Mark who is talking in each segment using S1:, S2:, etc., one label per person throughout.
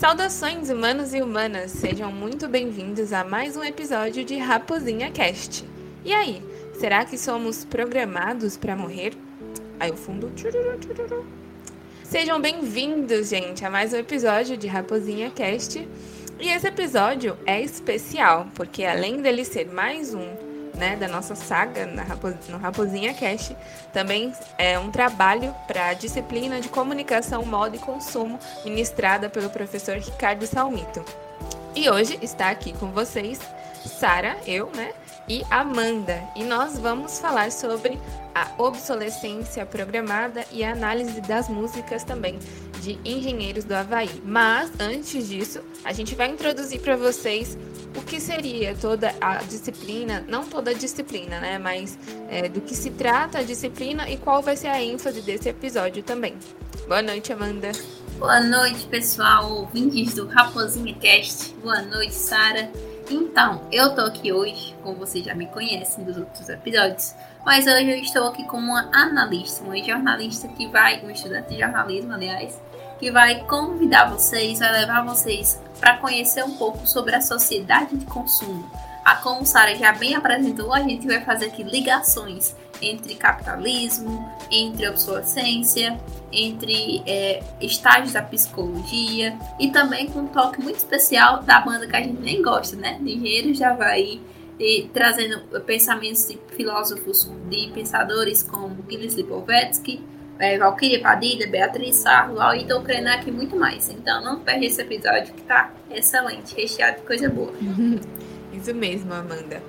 S1: Saudações humanos e humanas, sejam muito bem-vindos a mais um episódio de Raposinha Cast. E aí, será que somos programados para morrer? Aí o fundo. Sejam bem-vindos, gente, a mais um episódio de Raposinha Cast. E esse episódio é especial, porque além dele ser mais um né, da nossa saga na no Raposinha Cast, também é um trabalho para a disciplina de comunicação, moda e consumo, ministrada pelo professor Ricardo Salmito. E hoje está aqui com vocês Sara, eu, né, e Amanda, e nós vamos falar sobre a obsolescência programada e a análise das músicas também de Engenheiros do Havaí. Mas antes disso, a gente vai introduzir para vocês o que seria toda a disciplina, não toda a disciplina, né? Mas é, do que se trata a disciplina e qual vai ser a ênfase desse episódio também. Boa noite, Amanda.
S2: Boa noite, pessoal, ouvintes do Raposinha Cast. Boa noite, Sara. Então, eu tô aqui hoje, como vocês já me conhecem dos outros episódios, mas hoje eu estou aqui como uma analista, uma jornalista que vai, um estudante de jornalismo, aliás, que vai convidar vocês, vai levar vocês para conhecer um pouco sobre a sociedade de consumo. A como Sara já bem apresentou, a gente vai fazer aqui ligações entre capitalismo, entre obsolescência, entre é, estágios da psicologia e também com um toque muito especial da banda que a gente nem gosta, né? De Engenheiros de Havaí, e trazendo pensamentos de filósofos, de pensadores como Gilles Lipovetsky, é, Valkyria Padilha, Beatriz Sarro, Ailton Krenak e muito mais. Então não perde esse episódio que tá excelente, recheado de coisa boa.
S1: Isso mesmo, Amanda.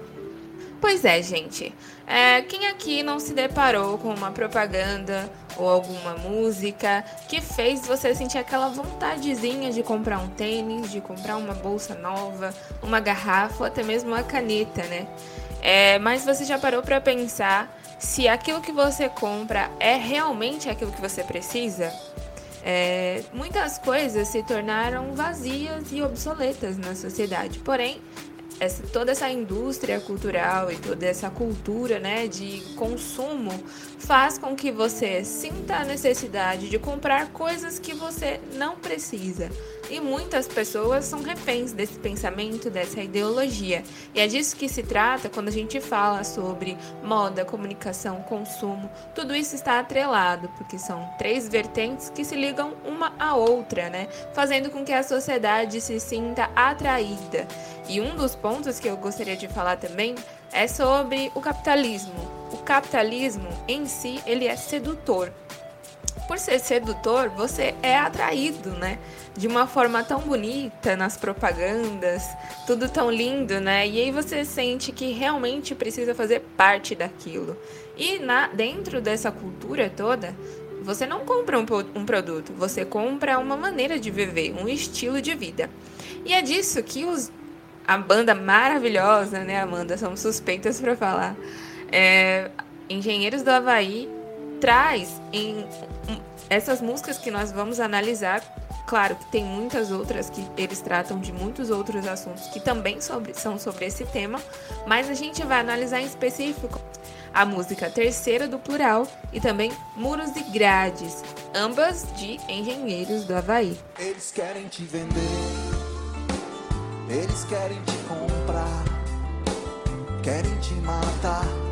S1: Pois é, gente. É, quem aqui não se deparou com uma propaganda ou alguma música que fez você sentir aquela vontadezinha de comprar um tênis, de comprar uma bolsa nova, uma garrafa até mesmo uma caneta, né? É, mas você já parou para pensar se aquilo que você compra é realmente aquilo que você precisa, é, muitas coisas se tornaram vazias e obsoletas na sociedade. Porém, essa, toda essa indústria cultural e toda essa cultura né, de consumo faz com que você sinta a necessidade de comprar coisas que você não precisa. E muitas pessoas são reféns desse pensamento, dessa ideologia. E é disso que se trata quando a gente fala sobre moda, comunicação, consumo. Tudo isso está atrelado, porque são três vertentes que se ligam uma à outra, né? Fazendo com que a sociedade se sinta atraída. E um dos pontos que eu gostaria de falar também é sobre o capitalismo. O capitalismo em si, ele é sedutor por ser sedutor, você é atraído, né? De uma forma tão bonita nas propagandas, tudo tão lindo, né? E aí você sente que realmente precisa fazer parte daquilo. E na, dentro dessa cultura toda, você não compra um, um produto, você compra uma maneira de viver, um estilo de vida. E é disso que os, a banda maravilhosa, né, Amanda? Somos suspeitas para falar. É, Engenheiros do Havaí traz em essas músicas que nós vamos analisar, claro que tem muitas outras que eles tratam de muitos outros assuntos que também sobre, são sobre esse tema, mas a gente vai analisar em específico a música Terceira do Plural e também Muros e Grades, ambas de Engenheiros do Havaí.
S3: Eles querem te vender, eles querem te comprar, querem te matar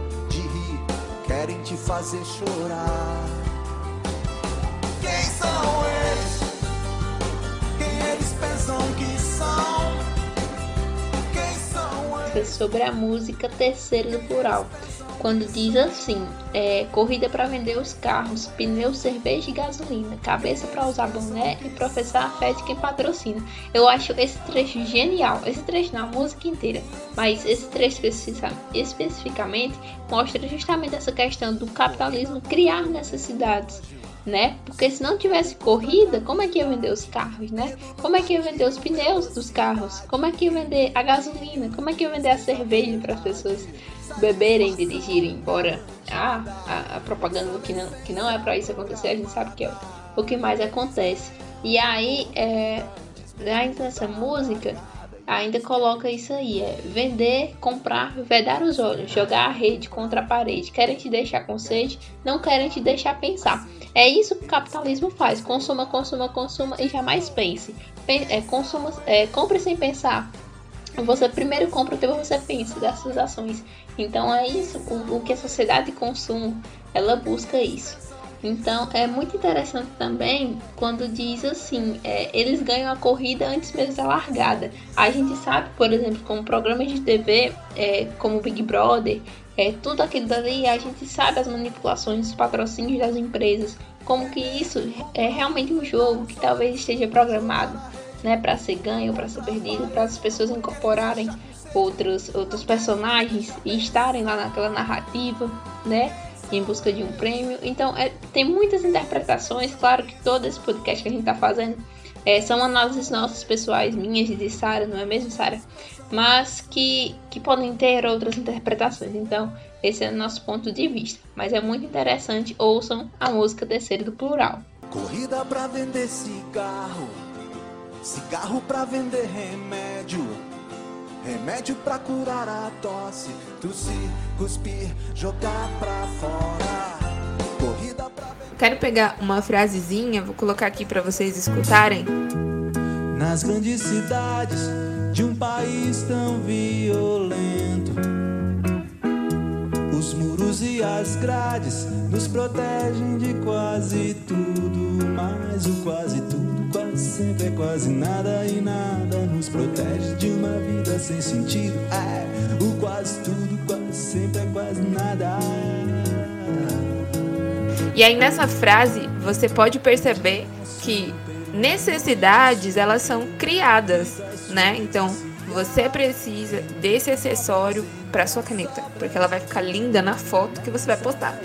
S3: querem te fazer chorar. Quem são eles? Quem eles pensam que são? Quem são eles?
S2: Sobre a música terceiro do plural quando diz assim: é, corrida para vender os carros, pneu, cerveja e gasolina, cabeça para usar boné e professar a fé de quem patrocina. Eu acho esse trecho genial, esse trecho na música inteira, mas esse trecho especificamente mostra justamente essa questão do capitalismo criar necessidades né? Porque se não tivesse corrida, como é que ia vender os carros, né? Como é que ia vender os pneus dos carros? Como é que ia vender a gasolina? Como é que ia vender a cerveja para as pessoas beberem, dirigirem? Embora a, a, a, propaganda que não, que não é para isso acontecer, a gente sabe que é o que mais acontece. E aí, é, nessa música,
S4: ainda coloca isso aí: é vender, comprar, vedar os olhos, jogar a rede contra a parede. Querem te deixar com sede, não querem te deixar pensar. É isso que o capitalismo faz: consuma, consuma, consuma e jamais pense. É, consuma, é, compre sem pensar. Você primeiro compra, depois você pensa das suas ações. Então é isso o, o que a sociedade de consumo ela busca isso. Então é muito interessante também quando diz assim, é, eles ganham a corrida antes mesmo da largada. A gente sabe, por exemplo, como programas de TV, é, como Big Brother, é, tudo aquilo dali, a gente sabe as manipulações, os patrocínios das empresas, como que isso é realmente um jogo que talvez esteja programado, né, para ser ganho, para ser perdido, para as pessoas incorporarem outros outros personagens e estarem lá naquela narrativa, né? Em busca de um prêmio. Então, é, tem muitas interpretações. Claro que todo esse podcast que a gente está fazendo é, são análises nossas pessoais, minhas e de Sara, não é mesmo, Sara? Mas que, que podem ter outras interpretações. Então, esse é o nosso ponto de vista. Mas é muito interessante. Ouçam a música Terceiro do Plural.
S3: Corrida pra vender cigarro, cigarro pra vender remédio. Remédio pra curar a tosse, tossir, cuspir, jogar pra fora. Corrida pra
S1: Quero pegar uma frasezinha, vou colocar aqui para vocês escutarem.
S3: Nas grandes cidades de um país tão violento, muros e as grades nos protegem de quase tudo, mas o quase tudo quase sempre é quase nada e nada nos protege de uma vida sem sentido. É, o quase tudo, quase sempre é quase nada.
S1: E aí nessa frase você pode perceber que necessidades elas são criadas, né? Então você precisa desse acessório para sua caneta, porque ela vai ficar linda na foto que você vai postar.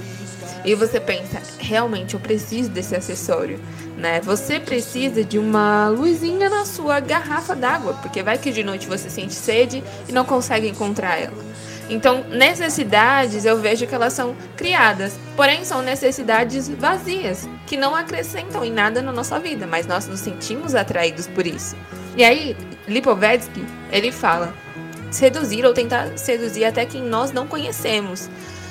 S1: E você pensa, realmente eu preciso desse acessório, né? Você precisa de uma luzinha na sua garrafa d'água, porque vai que de noite você sente sede e não consegue encontrar ela. Então, necessidades eu vejo que elas são criadas, porém são necessidades vazias, que não acrescentam em nada na nossa vida, mas nós nos sentimos atraídos por isso. E aí, Lipovetsky, ele fala: seduzir ou tentar seduzir até quem nós não conhecemos.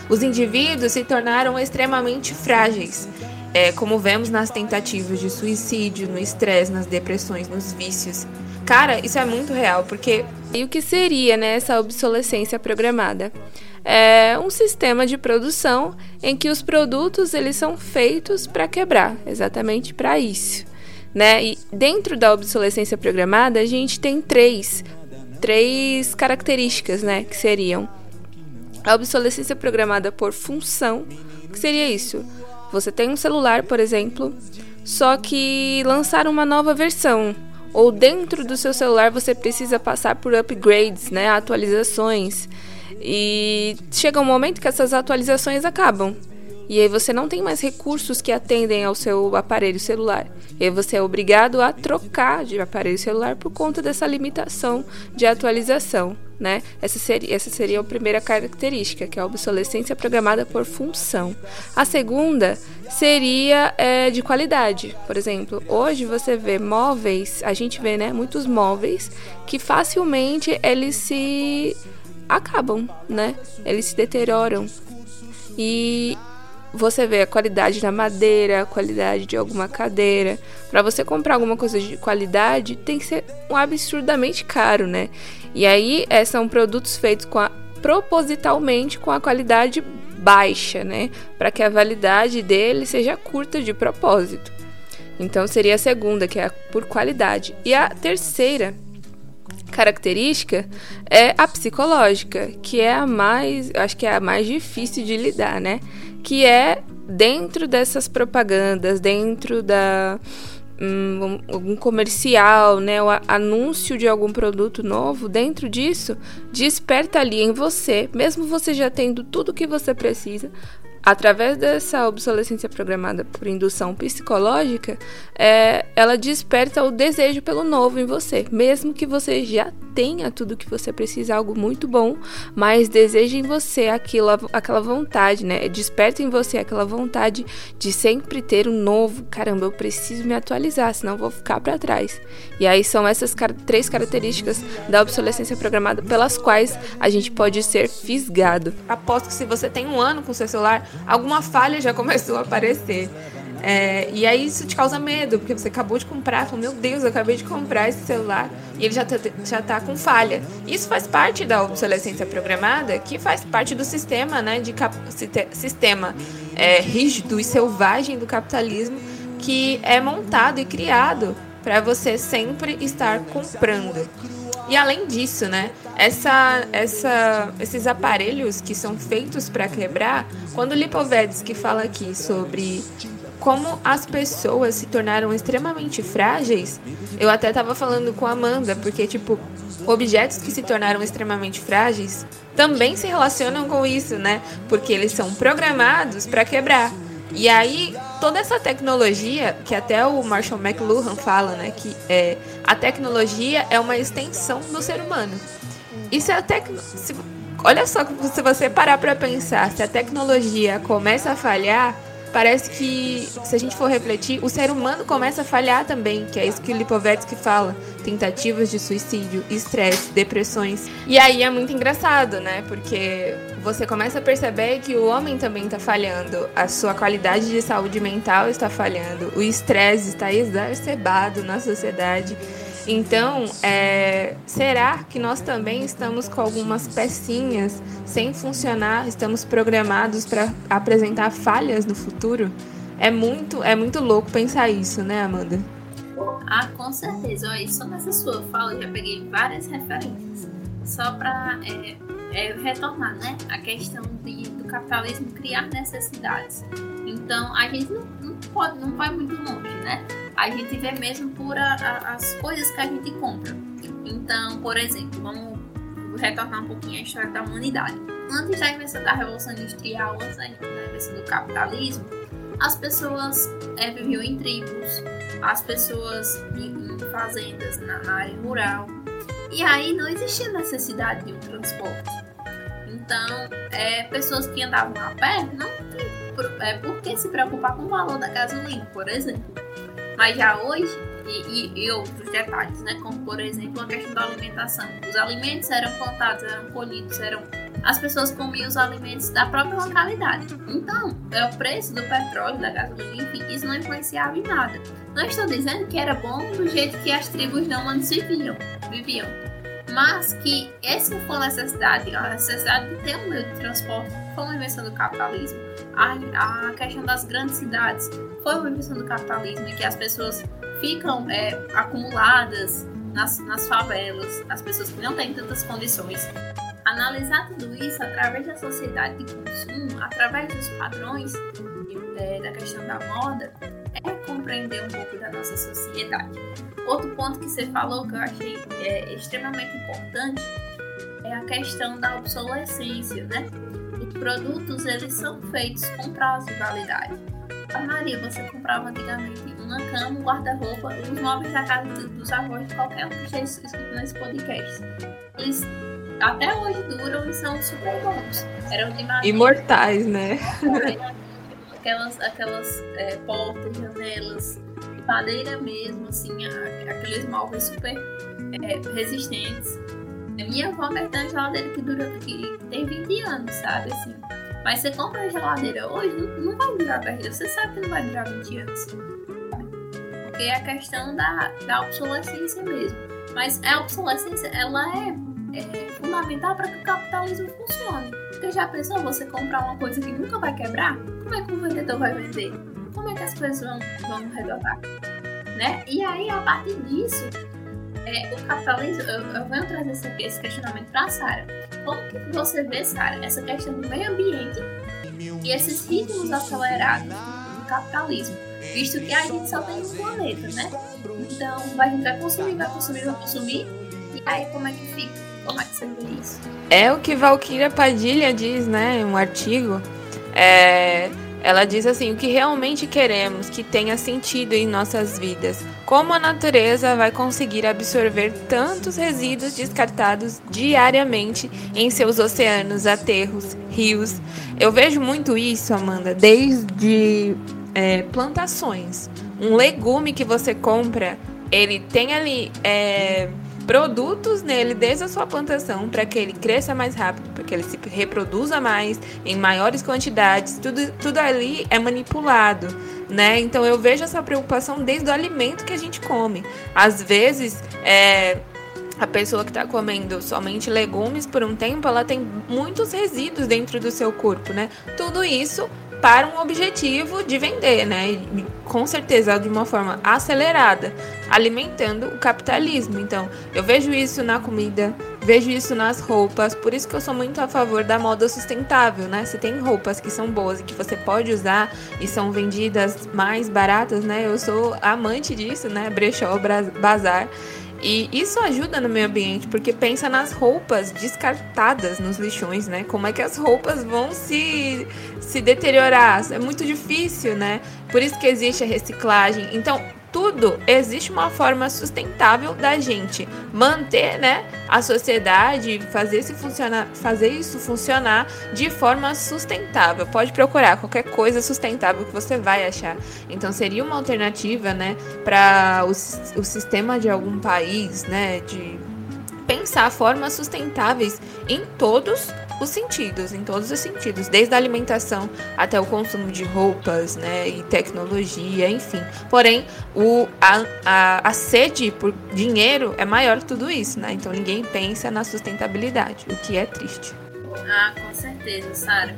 S1: Os indivíduos se tornaram extremamente frágeis, é, como vemos nas tentativas de suicídio, no estresse, nas depressões, nos vícios. Cara, isso é muito real, porque. E o que seria né, essa obsolescência programada? É um sistema de produção em que os produtos eles são feitos para quebrar, exatamente para isso. Né? E dentro da obsolescência programada, a gente tem três, três características né, que seriam a obsolescência programada por função, que seria isso? Você tem um celular, por exemplo, só que lançaram uma nova versão, ou dentro do seu celular você precisa passar por upgrades, né, atualizações. E chega um momento que essas atualizações acabam. E aí você não tem mais recursos que atendem ao seu aparelho celular. E aí você é obrigado a trocar de aparelho celular por conta dessa limitação de atualização. Né? Essa, seria, essa seria a primeira característica, que é a obsolescência programada por função. A segunda seria é, de qualidade. Por exemplo, hoje você vê móveis, a gente vê né, muitos móveis que facilmente eles se acabam, né? Eles se deterioram. E você vê a qualidade da madeira, a qualidade de alguma cadeira. Para você comprar alguma coisa de qualidade, tem que ser um absurdamente caro, né? E aí é, são produtos feitos com a, propositalmente com a qualidade baixa, né? Para que a validade dele seja curta de propósito. Então seria a segunda, que é por qualidade. E a terceira característica é a psicológica, que é a mais, acho que é a mais difícil de lidar, né? Que é dentro dessas propagandas, dentro da um, algum comercial, né, o anúncio de algum produto novo, dentro disso, desperta ali em você, mesmo você já tendo tudo que você precisa, através dessa obsolescência programada por indução psicológica, é, ela desperta o desejo pelo novo em você, mesmo que você já tenha tudo que você precisa, algo muito bom, mas deseje em você aquilo, aquela vontade, né? Desperta em você aquela vontade de sempre ter um novo. Caramba, eu preciso me atualizar, senão vou ficar para trás. E aí são essas três características da obsolescência programada pelas quais a gente pode ser fisgado. Aposto que se você tem um ano com seu celular, alguma falha já começou a aparecer. É, e aí isso te causa medo, porque você acabou de comprar, fala, meu Deus, eu acabei de comprar esse celular e ele já tá, já tá com falha. Isso faz parte da obsolescência programada, que faz parte do sistema, né, de sistema é, rígido e selvagem do capitalismo que é montado e criado para você sempre estar comprando. E além disso, né, essa, essa, esses aparelhos que são feitos para quebrar, quando Lipovetsky fala aqui sobre como as pessoas se tornaram extremamente frágeis, eu até estava falando com a Amanda, porque, tipo, objetos que se tornaram extremamente frágeis também se relacionam com isso, né? Porque eles são programados para quebrar. E aí, toda essa tecnologia, que até o Marshall McLuhan fala, né? Que é, a tecnologia é uma extensão do ser humano. E se a tec... se... Olha só, se você parar para pensar, se a tecnologia começa a falhar, parece que, se a gente for refletir, o ser humano começa a falhar também, que é isso que o Lipovetsky fala. Tentativas de suicídio, estresse, depressões. E aí é muito engraçado, né? Porque você começa a perceber que o homem também está falhando, a sua qualidade de saúde mental está falhando, o estresse está exacerbado na sociedade. Então, é, será que nós também estamos com algumas pecinhas sem funcionar? Estamos programados para apresentar falhas no futuro? É muito, é muito louco pensar isso, né, Amanda?
S2: Ah, com certeza. Olha, só nessa sua fala eu já peguei várias referências. Só para é, é, retornar, né? A questão de, do capitalismo criar necessidades. Então, a gente não, pode, não vai muito longe, né? A gente vê mesmo por a, a, as coisas que a gente compra. Então, por exemplo, vamos retornar um pouquinho à história da humanidade. Antes da invenção da Revolução Industrial, antes da invenção do capitalismo, as pessoas é, viviam em tribos, as pessoas em, em fazendas na, na área rural. E aí não existia necessidade de um transporte. Então, é, pessoas que andavam a pé não por, é, por que se preocupar com o valor da gasolina, por exemplo. Mas já hoje, e, e, e, outros detalhes, né? Como por exemplo a questão da alimentação. Os alimentos eram plantados, eram colhidos, eram as pessoas comiam os alimentos da própria localidade. Então, é o preço do petróleo, da gasolina, enfim, isso não influenciava em nada. Não estou dizendo que era bom do jeito que as tribos não viviam, viviam, mas que essa foi a necessidade, a necessidade de ter um meio de transporte foi uma invenção do capitalismo. A, a questão das grandes cidades foi uma invenção do capitalismo e que as pessoas ficam é, acumuladas nas, nas favelas, as pessoas que não têm tantas condições. Analisar tudo isso através da sociedade de consumo, através dos padrões é, da questão da moda, é compreender um pouco da nossa sociedade. Outro ponto que você falou que eu achei é, extremamente importante é a questão da obsolescência, né? Os produtos eles são feitos com prazo de validade. A Maria, você comprava antigamente uma cama, um guarda-roupa, os móveis da casa dos avós de qualquer um que esteja escrito nesse podcast. Eles até hoje duram e são super bons. Eram de madeira.
S1: Imortais, né?
S2: Aquelas aquelas é, portas, janelas, de madeira mesmo, assim, aqueles móveis super é, resistentes. A minha avó tem uma geladeira que dura que tem 20 anos, sabe? Assim. Mas você compra a geladeira hoje, não, não vai durar 10 anos. Você sabe que não vai durar 20 anos. Porque é a questão da, da obsolescência mesmo. Mas a obsolescência, ela é, é fundamental para que o capitalismo funcione. Porque já pensou você comprar uma coisa que nunca vai quebrar? Como é que o vendedor vai vender? Como é que as coisas vão, vão redondar? Né? E aí, a partir disso, é, o capitalismo, eu, eu venho trazer esse, esse questionamento para a Sara. Como que você vê, Sara, essa questão do meio ambiente e esses ritmos acelerados do capitalismo? Visto que a gente só tem um planeta, né? Então, a gente vai consumir, vai consumir, vai consumir. E aí, como é que fica? Você vê isso?
S1: É o que Valquíria Padilha diz, né? Um artigo. É, Ela diz assim: o que realmente queremos que tenha sentido em nossas vidas. Como a natureza vai conseguir absorver tantos resíduos descartados diariamente em seus oceanos, aterros, rios? Eu vejo muito isso, Amanda, desde é, plantações. Um legume que você compra, ele tem ali. É, produtos nele desde a sua plantação para que ele cresça mais rápido, para que ele se reproduza mais em maiores quantidades. Tudo, tudo ali é manipulado, né? Então eu vejo essa preocupação desde o alimento que a gente come. Às vezes, é, a pessoa que está comendo somente legumes por um tempo, ela tem muitos resíduos dentro do seu corpo, né? Tudo isso para um objetivo de vender, né? E, com certeza de uma forma acelerada, alimentando o capitalismo. Então, eu vejo isso na comida, vejo isso nas roupas, por isso que eu sou muito a favor da moda sustentável, né? Se tem roupas que são boas e que você pode usar e são vendidas mais baratas, né? Eu sou amante disso, né? Brechó, bazar. E isso ajuda no meio ambiente, porque pensa nas roupas descartadas nos lixões, né? Como é que as roupas vão se, se deteriorar? É muito difícil, né? Por isso que existe a reciclagem. Então, tudo existe uma forma sustentável da gente manter, né, a sociedade, fazer isso funcionar, fazer isso funcionar de forma sustentável. Pode procurar qualquer coisa sustentável que você vai achar. Então seria uma alternativa, né, para o, o sistema de algum país, né, de pensar formas sustentáveis em todos os sentidos, em todos os sentidos, desde a alimentação até o consumo de roupas, né, e tecnologia, enfim. Porém, o, a, a, a sede por dinheiro é maior que tudo isso, né? Então ninguém pensa na sustentabilidade, o que é triste.
S2: Ah, com certeza, Sara.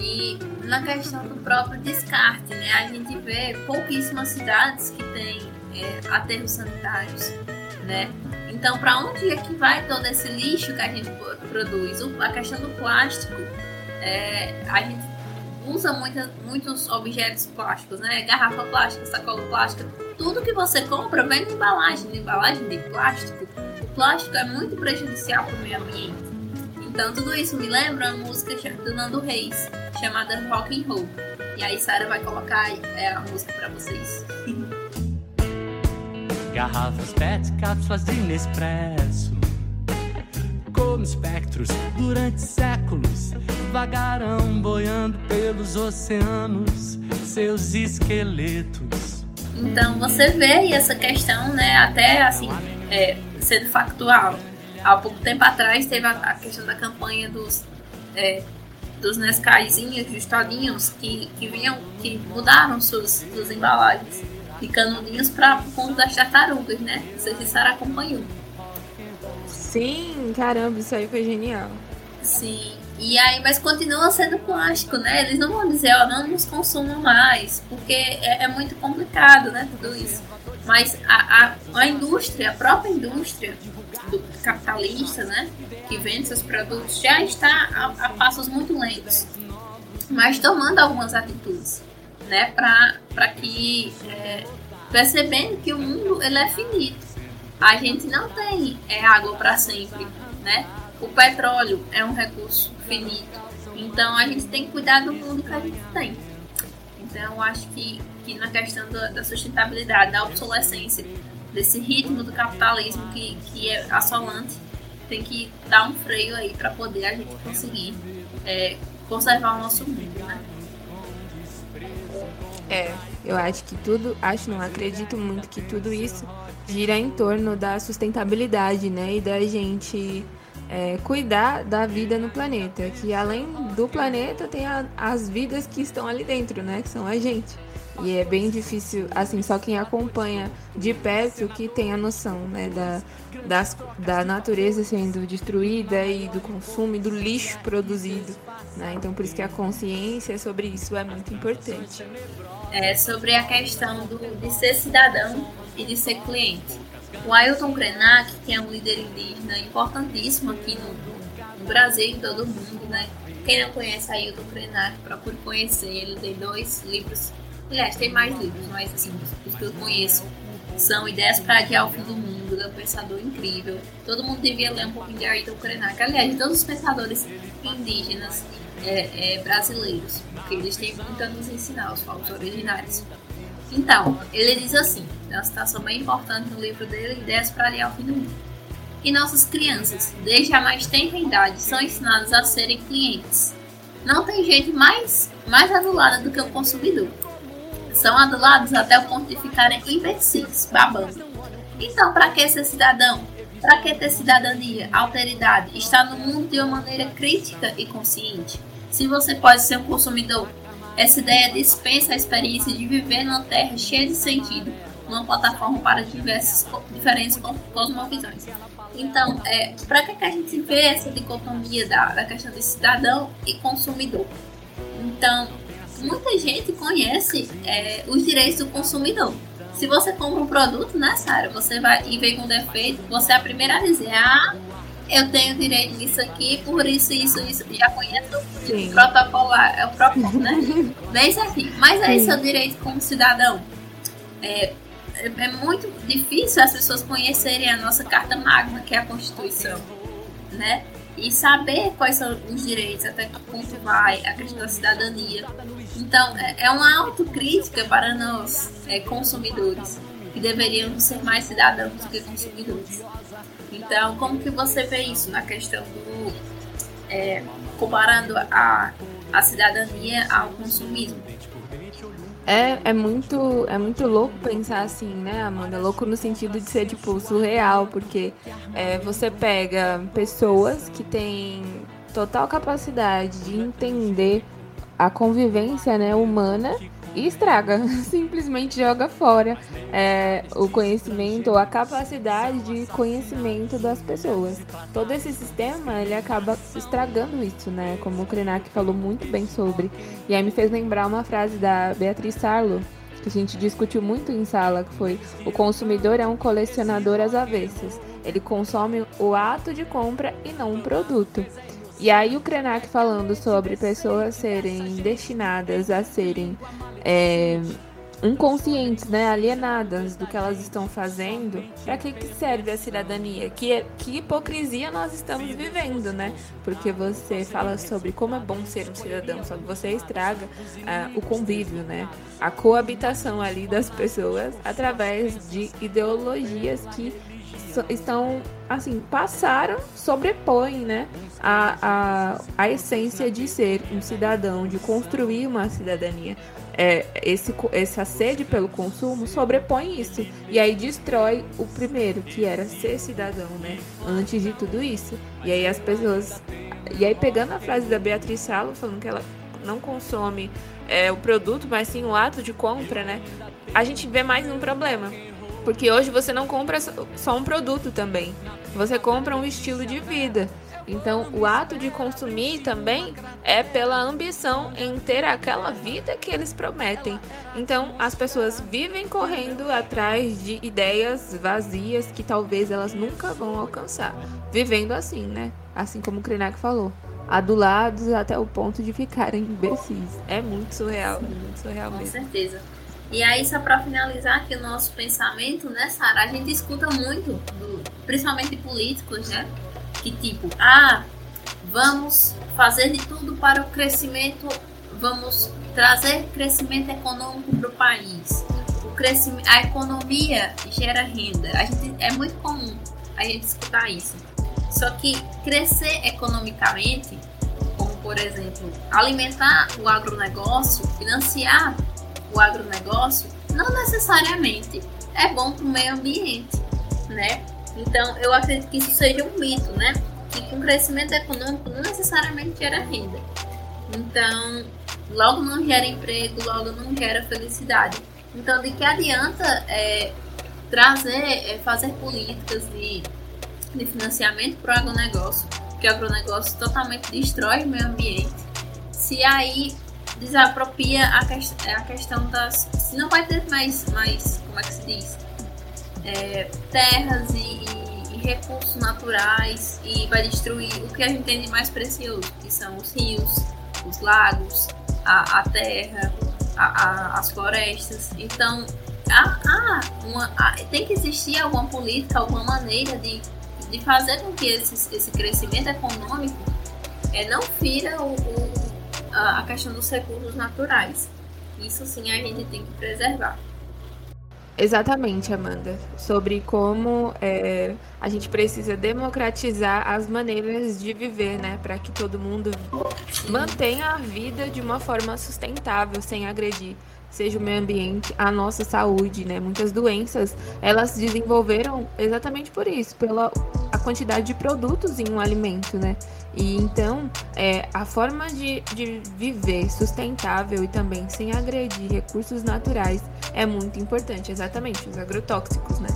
S2: E na questão do próprio descarte, né? A gente vê pouquíssimas cidades que têm é, aterros sanitários, né? Então, para onde é que vai todo esse lixo que a gente produz? A questão do plástico, é, a gente usa muitos objetos plásticos, né? Garrafa plástica, sacola plástica. Tudo que você compra vem de embalagem, de embalagem de plástico. O plástico é muito prejudicial para o meio ambiente. Então, tudo isso me lembra uma música do Nando Reis, chamada Rock and Roll. E aí, Sarah vai colocar é, a música para vocês.
S5: Garrafas PET, cápsulas de Nespresso. Como espectros durante séculos Vagaram boiando pelos oceanos Seus esqueletos.
S2: Então você vê essa questão, né, até assim, é, sendo factual. Há pouco tempo atrás teve a, questão da campanha dos é, dos Nescaizinhos, dos todinhos que, que vinham, que mudaram suas, suas embalagens de canudinhos para o conto das tartarugas, né? Sei se a Sara acompanhou.
S1: Sim, caramba, isso aí foi genial.
S2: Sim. E aí, mas continua sendo plástico, né? Eles não vão dizer, ó, não nos consumam mais, porque é, é muito complicado, né? Tudo isso. Mas a, a, a indústria, a própria indústria capitalista, né? Que vende seus produtos, já está a, a passos muito lentos, mas tomando algumas atitudes né, para que é, percebendo que o mundo ele é finito. A gente não tem é, água para sempre, né? O petróleo é um recurso finito. Então a gente tem que cuidar do mundo que a gente tem. Então acho que, que na questão da, da sustentabilidade, da obsolescência, desse ritmo do capitalismo que, que é assolante, tem que dar um freio aí para poder a gente conseguir é, conservar o nosso mundo, né?
S1: É, eu acho que tudo, acho não, acredito muito que tudo isso gira em torno da sustentabilidade, né? E da gente é, cuidar da vida no planeta. Que além do planeta tem a, as vidas que estão ali dentro, né? Que são a gente. E é bem difícil, assim, só quem acompanha de perto que tem a noção, né, da, das, da natureza sendo destruída e do consumo e do lixo produzido, né? Então, por isso que a consciência sobre isso é muito importante.
S2: É sobre a questão do, de ser cidadão e de ser cliente. O Ailton Krenak, que é um líder indígena importantíssimo aqui no, no Brasil e em todo o mundo, né? Quem não conhece Ailton Krenak, procure conhecer. Ele tem dois livros Aliás, tem mais livros, mas assim, os que eu conheço são Ideias para Adiar o Fim do Mundo, é um pensador incrível. Todo mundo devia ler um pouquinho de Ayrton Krenak. Aliás, todos os pensadores indígenas é, é, brasileiros, porque eles têm muito a nos ensinar, os povos originários. Então, ele diz assim, tem uma citação bem importante no livro dele, Ideias para Aliar o Fim do Mundo. E nossas crianças, desde a mais tenra idade, são ensinadas a serem clientes. Não tem gente mais, mais adulada do que o consumidor. São adulados até o ponto de ficarem imbecis, babando. Então, para que ser cidadão? Para que ter cidadania, alteridade, estar no mundo de uma maneira crítica e consciente? Se você pode ser um consumidor, essa ideia dispensa a experiência de viver numa terra cheia de sentido, uma plataforma para diversas, diferentes cosmovisões. Então, é, para que, que a gente vê essa dicotomia da, da questão de cidadão e consumidor? Então, muita gente conhece é, os direitos do consumidor. Se você compra um produto, né, Sara, você vai e vem com defeito, você é a primeira a dizer, ah, eu tenho direito nisso aqui, por isso, isso, isso. Já conheço o protocolar, é o protocolo, né? Bem certinho. Mas aí Sim. seu direito como cidadão. É, é, é muito difícil as pessoas conhecerem a nossa carta magna, que é a Constituição, né? E saber quais são os direitos, até que ponto vai a questão da cidadania. Então, é, é uma autocrítica para nós, é, consumidores, que deveriam ser mais cidadãos do que consumidores. Então, como que você vê isso na questão do... É, comparando a, a cidadania ao consumismo?
S1: É, é, muito, é muito louco pensar assim, né, Amanda? Louco no sentido de ser, tipo, surreal, porque é, você pega pessoas que têm total capacidade de entender a convivência né, humana e estraga, simplesmente joga fora é, o conhecimento ou a capacidade de conhecimento das pessoas. Todo esse sistema ele acaba estragando isso, né? Como o Krenak falou muito bem sobre. E aí me fez lembrar uma frase da Beatriz Sarlo, que a gente discutiu muito em sala, que foi o consumidor é um colecionador às avessas. Ele consome o ato de compra e não o produto. E aí o Krenak falando sobre pessoas serem destinadas a serem é, inconscientes, né, alienadas do que elas estão fazendo, para que, que serve a cidadania? Que, que hipocrisia nós estamos vivendo, né? Porque você fala sobre como é bom ser um cidadão, só que você estraga uh, o convívio, né? A coabitação ali das pessoas através de ideologias que estão assim passaram sobrepõem né a, a, a essência de ser um cidadão de construir uma cidadania é, esse, essa sede pelo consumo sobrepõe isso. E aí destrói o primeiro, que era ser cidadão, né? Antes de tudo isso. E aí as pessoas. E aí pegando a frase da Beatriz Salo, falando que ela não consome é, o produto, mas sim o ato de compra, né? A gente vê mais um problema. Porque hoje você não compra só um produto também. Você compra um estilo de vida. Então, o ato de consumir também é pela ambição em ter aquela vida que eles prometem. Então, as pessoas vivem correndo atrás de ideias vazias que talvez elas nunca vão alcançar. Vivendo assim, né? Assim como o Krenak falou. Adulados até o ponto de ficarem imbecis. É muito surreal, muito surreal
S2: Com
S1: mesmo.
S2: Com certeza. E aí, só para finalizar aqui o nosso pensamento, né, Sara? A gente escuta muito, do, principalmente políticos, né? que tipo, ah, vamos fazer de tudo para o crescimento, vamos trazer crescimento econômico para o país. O crescimento, a economia gera renda. A gente, é muito comum a gente escutar isso. Só que crescer economicamente, como por exemplo, alimentar o agronegócio, financiar o agronegócio, não necessariamente é bom para o meio ambiente, né? Então, eu acredito que isso seja um mito, né? Que com crescimento econômico não necessariamente gera renda. Então, logo não gera emprego, logo não gera felicidade. Então, de que adianta é, trazer, é, fazer políticas de, de financiamento para o agronegócio, que o agronegócio totalmente destrói o meio ambiente, se aí desapropria a, que, a questão das. Não vai ter mais, mais como é que se diz? é, terras e, e, e, recursos naturais e vai destruir o que a gente tem de mais precioso, que são os rios, os lagos, a, a terra, a, as florestas. Então, há, uma, tem que existir alguma política, alguma maneira de, de fazer com que esse, esse crescimento econômico é, não fira o, o, a questão dos recursos naturais. Isso sim a gente tem que preservar.
S1: Exatamente, Amanda. Sobre como é, a gente precisa democratizar as maneiras de viver, né? Para que todo mundo mantenha a vida de uma forma sustentável, sem agredir seja o meio ambiente, a nossa saúde, né? Muitas doenças, elas se desenvolveram exatamente por isso, pela a quantidade de produtos em um alimento, né? E então, é, a forma de, de viver sustentável e também sem agredir recursos naturais é muito importante, exatamente, os agrotóxicos, né?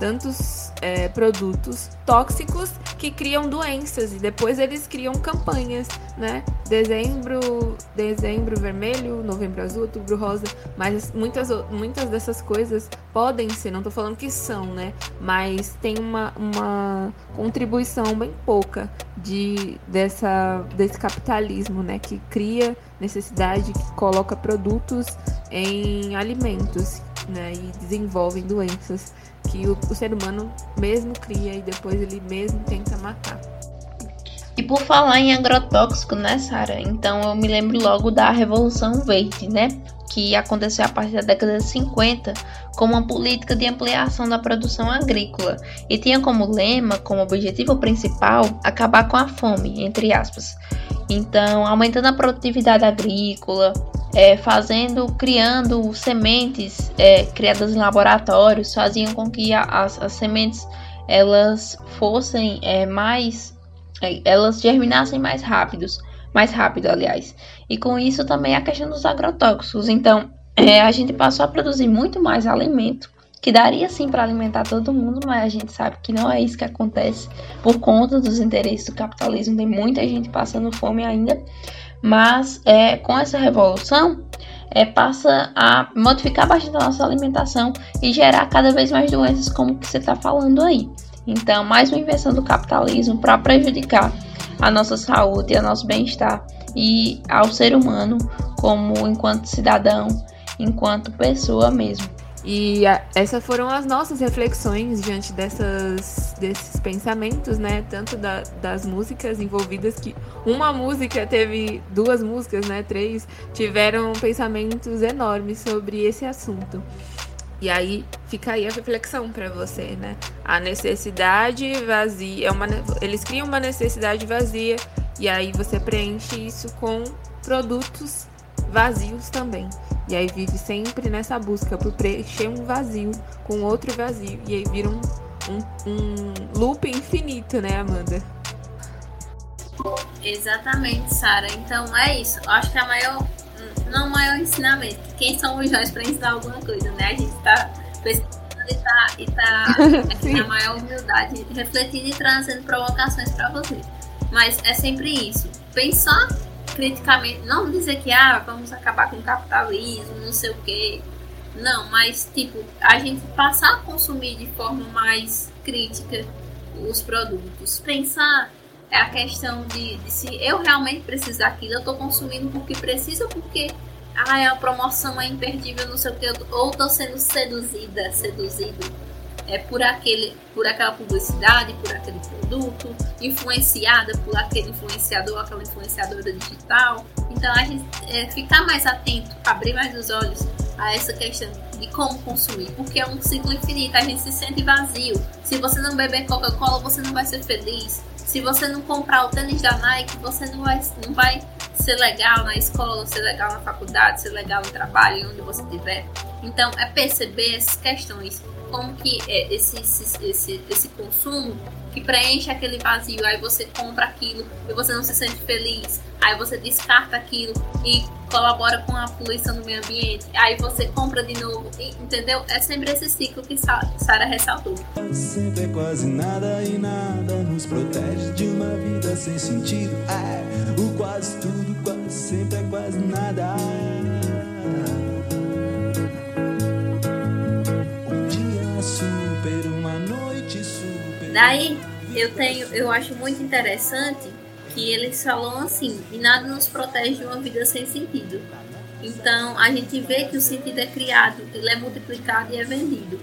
S1: Tantos é, produtos tóxicos que criam doenças e depois eles criam campanhas, né? Dezembro, dezembro vermelho, novembro azul, outubro rosa, mas muitas, muitas dessas coisas podem ser, não estou falando que são, né? Mas tem uma, uma contribuição bem pouca de dessa desse capitalismo, né? Que cria necessidade, que coloca produtos em alimentos, né? E desenvolvem doenças que o, o ser humano mesmo cria e depois ele mesmo tenta matar.
S4: E por falar em agrotóxico, né, Sara? Então eu me lembro logo da Revolução Verde, né? Que aconteceu a partir da década de 50 como uma política de ampliação da produção agrícola e tinha como lema, como objetivo principal, acabar com a fome, entre aspas. Então, aumentando a produtividade agrícola, é, fazendo, criando sementes é, criadas em laboratórios, faziam com que a, as, as, sementes elas fossem é, mais, é, elas germinassem mais rápidos, mais rápido, aliás. E com isso também a questão dos agrotóxicos. Então, é, a gente passou a produzir muito mais alimento que daria sim para alimentar todo mundo, mas a gente sabe que não é isso que acontece por conta dos interesses do capitalismo. Tem muita gente passando fome ainda. Mas é, com essa revolução, é, passa a modificar bastante a nossa alimentação e gerar cada vez mais doenças, como que você está falando aí. Então, mais uma invenção do capitalismo para prejudicar a nossa saúde, o nosso bem-estar e ao ser humano como enquanto cidadão, enquanto pessoa mesmo.
S1: E essas foram as nossas reflexões diante dessas, desses pensamentos, né? Tanto da, das músicas envolvidas, que uma música teve duas músicas, né? Três, tiveram pensamentos enormes sobre esse assunto. E aí fica aí a reflexão para você, né? A necessidade vazia, é uma, eles criam uma necessidade vazia e aí você preenche isso com produtos vazios também. E aí vive sempre nessa busca por preencher um vazio com outro vazio. E aí vira um, um, um loop infinito, né, Amanda?
S2: Exatamente, Sara. Então é isso. Eu acho que a maior. Não o maior ensinamento. Quem somos nós para ensinar alguma coisa, né? A gente está pesquisando e tá, e tá a maior humildade, refletindo e trazendo provocações para você. Mas é sempre isso. Pensar criticamente, não dizer que ah, vamos acabar com o capitalismo, não sei o quê. Não, mas tipo, a gente passar a consumir de forma mais crítica os produtos. Pensar é a questão de, de se eu realmente preciso daquilo, eu tô consumindo porque preciso porque ah, a promoção é imperdível, não sei o que, ou tô sendo seduzida, seduzido é, por, aquele, por aquela publicidade, por aquele produto, influenciada por aquele influenciador, aquela influenciadora digital. Então a gente é, ficar mais atento, abrir mais os olhos a essa questão de como consumir, porque é um ciclo infinito, a gente se sente vazio. Se você não beber Coca-Cola, você não vai ser feliz. Se você não comprar o tênis da Nike, você não vai, não vai ser legal na escola, ser legal na faculdade, ser legal no trabalho, onde você estiver. Então, é perceber essas questões como que é esse, esse, esse, esse consumo que preenche aquele vazio, aí você compra aquilo e você não se sente feliz, aí você descarta aquilo e colabora com a poluição do meio ambiente, aí você compra de novo, entendeu? É sempre esse ciclo que Sara ressaltou.
S3: Sempre é quase nada e nada nos protege de uma vida sem sentido. É, o quase tudo, quase sempre é quase nada.
S2: Daí eu tenho, eu acho muito interessante que eles falam assim, e nada nos protege de uma vida sem sentido. Então a gente vê que o sentido é criado, ele é multiplicado e é vendido.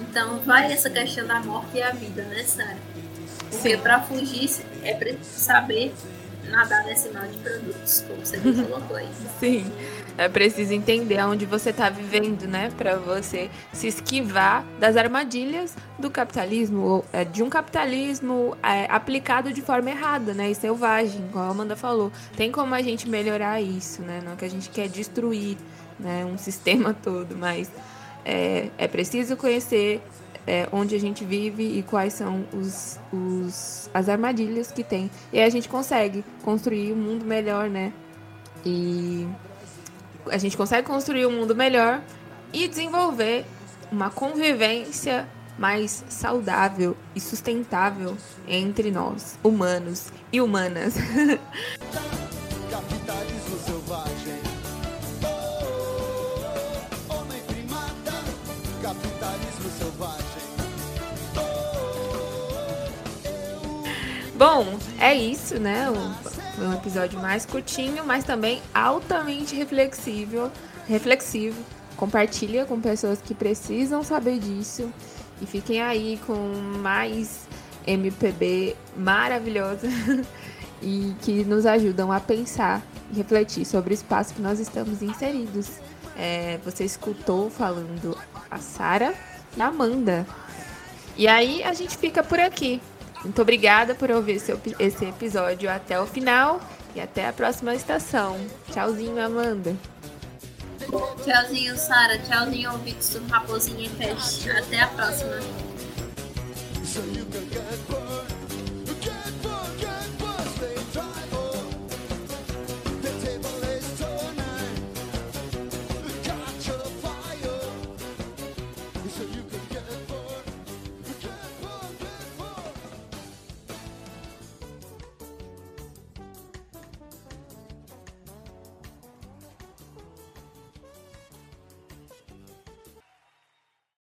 S2: Então vai essa questão da morte e a vida, né, Sara? Porque para fugir é preciso saber nadar nesse mal de produtos, como você colocou aí.
S1: Sim. É preciso entender aonde você está vivendo, né? Para você se esquivar das armadilhas do capitalismo, é, de um capitalismo é, aplicado de forma errada, né? E selvagem, igual a Amanda falou. Tem como a gente melhorar isso, né? Não é que a gente quer destruir né, um sistema todo, mas é, é preciso conhecer é, onde a gente vive e quais são os, os, as armadilhas que tem. E aí a gente consegue construir um mundo melhor, né? E a gente consegue construir um mundo melhor e desenvolver uma convivência mais saudável e sustentável entre nós, humanos e humanas.
S3: Capitalismo selvagem. Oh, homem primata. Capitalismo selvagem.
S1: Bom, é isso, né? Foi um episódio mais curtinho, mas também altamente reflexível, reflexivo. Compartilha com pessoas que precisam saber disso e fiquem aí com mais MPB maravilhosa e que nos ajudam a pensar e refletir sobre o espaço que nós estamos inseridos. É, você escutou falando a Sara a Amanda. E aí a gente fica por aqui. Muito obrigada por ouvir esse, episódio até o final e até a próxima estação. Tchauzinho, Amanda.
S2: Tchauzinho, Sara. Tchauzinho, ouvintes do Raposinha Cast. Até a próxima.